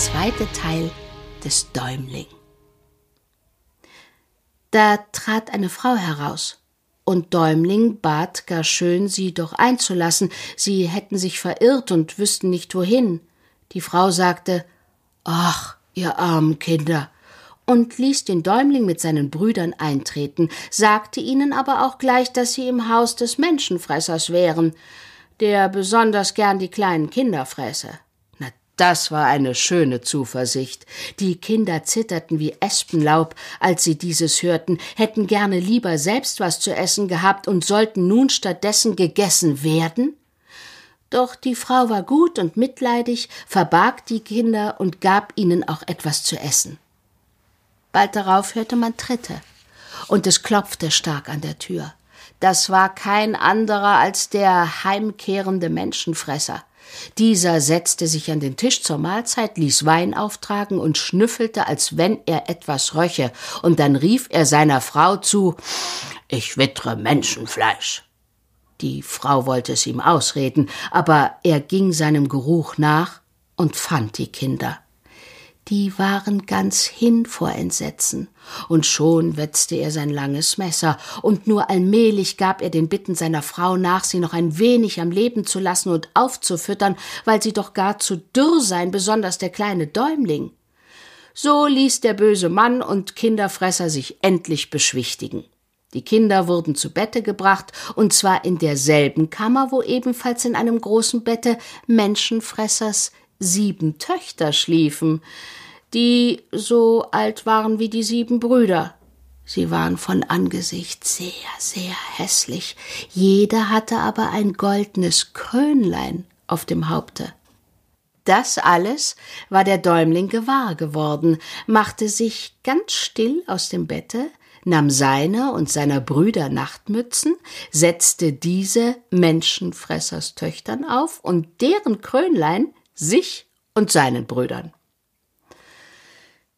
zweite Teil des Däumling. Da trat eine Frau heraus, und Däumling bat gar schön, sie doch einzulassen, sie hätten sich verirrt und wüssten nicht wohin. Die Frau sagte Ach, ihr armen Kinder, und ließ den Däumling mit seinen Brüdern eintreten, sagte ihnen aber auch gleich, dass sie im Haus des Menschenfressers wären, der besonders gern die kleinen Kinder fräße. Das war eine schöne Zuversicht. Die Kinder zitterten wie Espenlaub, als sie dieses hörten, hätten gerne lieber selbst was zu essen gehabt und sollten nun stattdessen gegessen werden? Doch die Frau war gut und mitleidig, verbarg die Kinder und gab ihnen auch etwas zu essen. Bald darauf hörte man Tritte, und es klopfte stark an der Tür. Das war kein anderer als der heimkehrende Menschenfresser. Dieser setzte sich an den Tisch zur Mahlzeit, ließ Wein auftragen und schnüffelte, als wenn er etwas röche, und dann rief er seiner Frau zu Ich wittre Menschenfleisch. Die Frau wollte es ihm ausreden, aber er ging seinem Geruch nach und fand die Kinder die waren ganz hin vor Entsetzen, und schon wetzte er sein langes Messer, und nur allmählich gab er den Bitten seiner Frau nach, sie noch ein wenig am Leben zu lassen und aufzufüttern, weil sie doch gar zu dürr seien, besonders der kleine Däumling. So ließ der böse Mann und Kinderfresser sich endlich beschwichtigen. Die Kinder wurden zu Bette gebracht, und zwar in derselben Kammer, wo ebenfalls in einem großen Bette Menschenfressers sieben Töchter schliefen die so alt waren wie die sieben Brüder. Sie waren von Angesicht sehr, sehr hässlich. Jeder hatte aber ein goldenes Krönlein auf dem Haupte. Das alles war der Däumling gewahr geworden, machte sich ganz still aus dem Bette, nahm seine und seiner Brüder Nachtmützen, setzte diese Menschenfressers Töchtern auf und deren Krönlein sich und seinen Brüdern.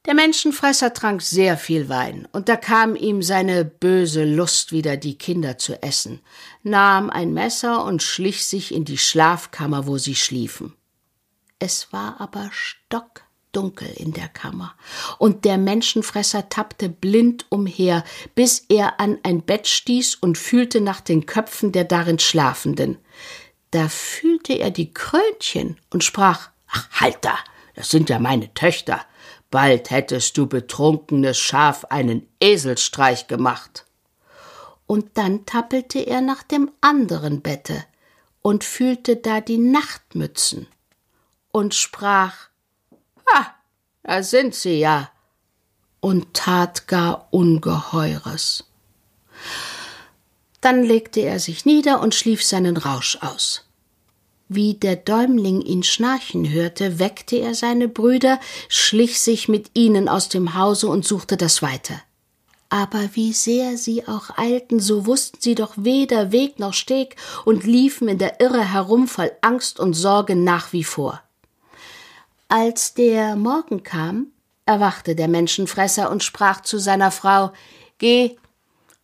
Der Menschenfresser trank sehr viel Wein, und da kam ihm seine böse Lust wieder, die Kinder zu essen, nahm ein Messer und schlich sich in die Schlafkammer, wo sie schliefen. Es war aber stockdunkel in der Kammer, und der Menschenfresser tappte blind umher, bis er an ein Bett stieß und fühlte nach den Köpfen der darin Schlafenden. Da fühlte er die Krönchen und sprach Ach, halt da, das sind ja meine Töchter Bald hättest du betrunkenes Schaf einen Eselstreich gemacht. Und dann tappelte er nach dem anderen Bette und fühlte da die Nachtmützen und sprach Ha, da sind sie ja, und tat gar Ungeheures. Dann legte er sich nieder und schlief seinen Rausch aus. Wie der Däumling ihn schnarchen hörte, weckte er seine Brüder, schlich sich mit ihnen aus dem Hause und suchte das Weite. Aber wie sehr sie auch eilten, so wussten sie doch weder Weg noch Steg und liefen in der Irre herum voll Angst und Sorge nach wie vor. Als der Morgen kam, erwachte der Menschenfresser und sprach zu seiner Frau Geh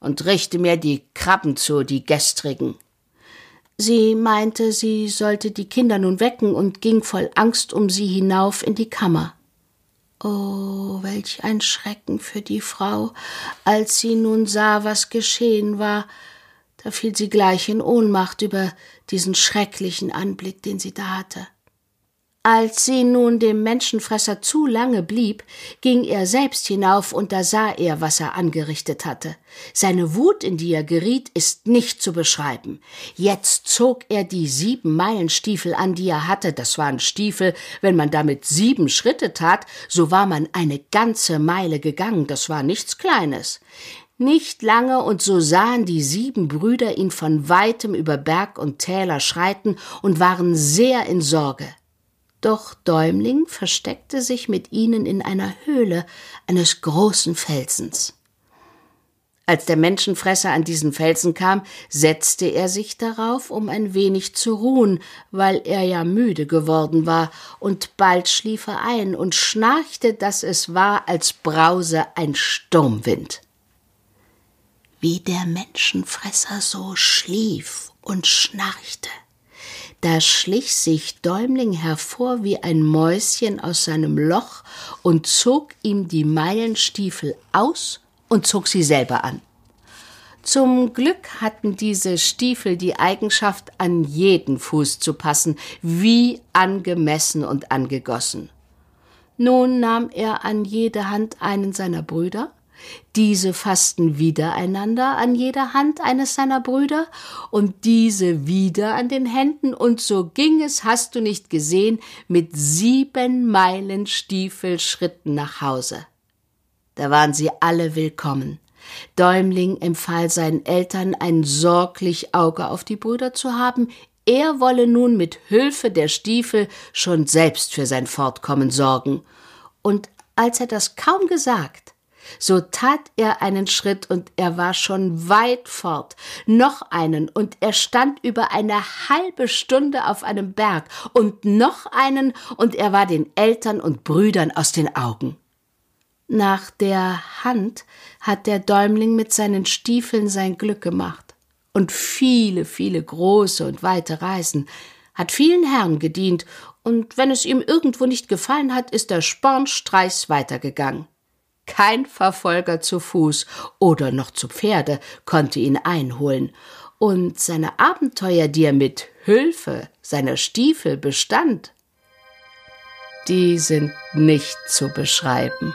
und richte mir die Krabben zu, die gestrigen. Sie meinte, sie sollte die Kinder nun wecken und ging voll Angst um sie hinauf in die Kammer. Oh, welch ein Schrecken für die Frau, als sie nun sah, was geschehen war, da fiel sie gleich in Ohnmacht über diesen schrecklichen Anblick, den sie da hatte. Als sie nun dem Menschenfresser zu lange blieb, ging er selbst hinauf, und da sah er, was er angerichtet hatte. Seine Wut, in die er geriet, ist nicht zu beschreiben. Jetzt zog er die sieben Meilenstiefel an, die er hatte. Das waren Stiefel, wenn man damit sieben Schritte tat, so war man eine ganze Meile gegangen. Das war nichts Kleines. Nicht lange, und so sahen die sieben Brüder ihn von weitem über Berg und Täler schreiten und waren sehr in Sorge. Doch Däumling versteckte sich mit ihnen in einer Höhle eines großen Felsens. Als der Menschenfresser an diesen Felsen kam, setzte er sich darauf, um ein wenig zu ruhen, weil er ja müde geworden war, und bald schlief er ein und schnarchte, dass es war, als brause ein Sturmwind. Wie der Menschenfresser so schlief und schnarchte, Da schlich sich Däumling hervor wie ein Mäuschen aus seinem Loch und zog ihm die Meilenstiefel aus und zog sie selber an. Zum Glück hatten diese Stiefel die Eigenschaft, an jeden Fuß zu passen, wie angemessen und angegossen. Nun nahm er an jede Hand einen seiner Brüder, diese fassten wieder einander an jeder Hand eines seiner Brüder und diese wieder an den Händen, und so ging es, hast du nicht gesehen, mit sieben Meilen Stiefelschritten nach Hause. Da waren sie alle willkommen. Däumling empfahl seinen Eltern, ein sorglich Auge auf die Brüder zu haben, er wolle nun mit Hilfe der Stiefel schon selbst für sein Fortkommen sorgen. Und als er das kaum gesagt, so tat er einen Schritt und er war schon weit fort, noch einen und er stand über eine halbe Stunde auf einem Berg und noch einen und er war den Eltern und Brüdern aus den Augen. Nach der Hand hat der Däumling mit seinen Stiefeln sein Glück gemacht und viele, viele große und weite Reisen, hat vielen Herren gedient, und wenn es ihm irgendwo nicht gefallen hat, ist er spornstreichs weitergegangen. Kein Verfolger zu Fuß oder noch zu Pferde konnte ihn einholen, und seine Abenteuer, die er mit Hilfe seiner Stiefel bestand, die sind nicht zu beschreiben.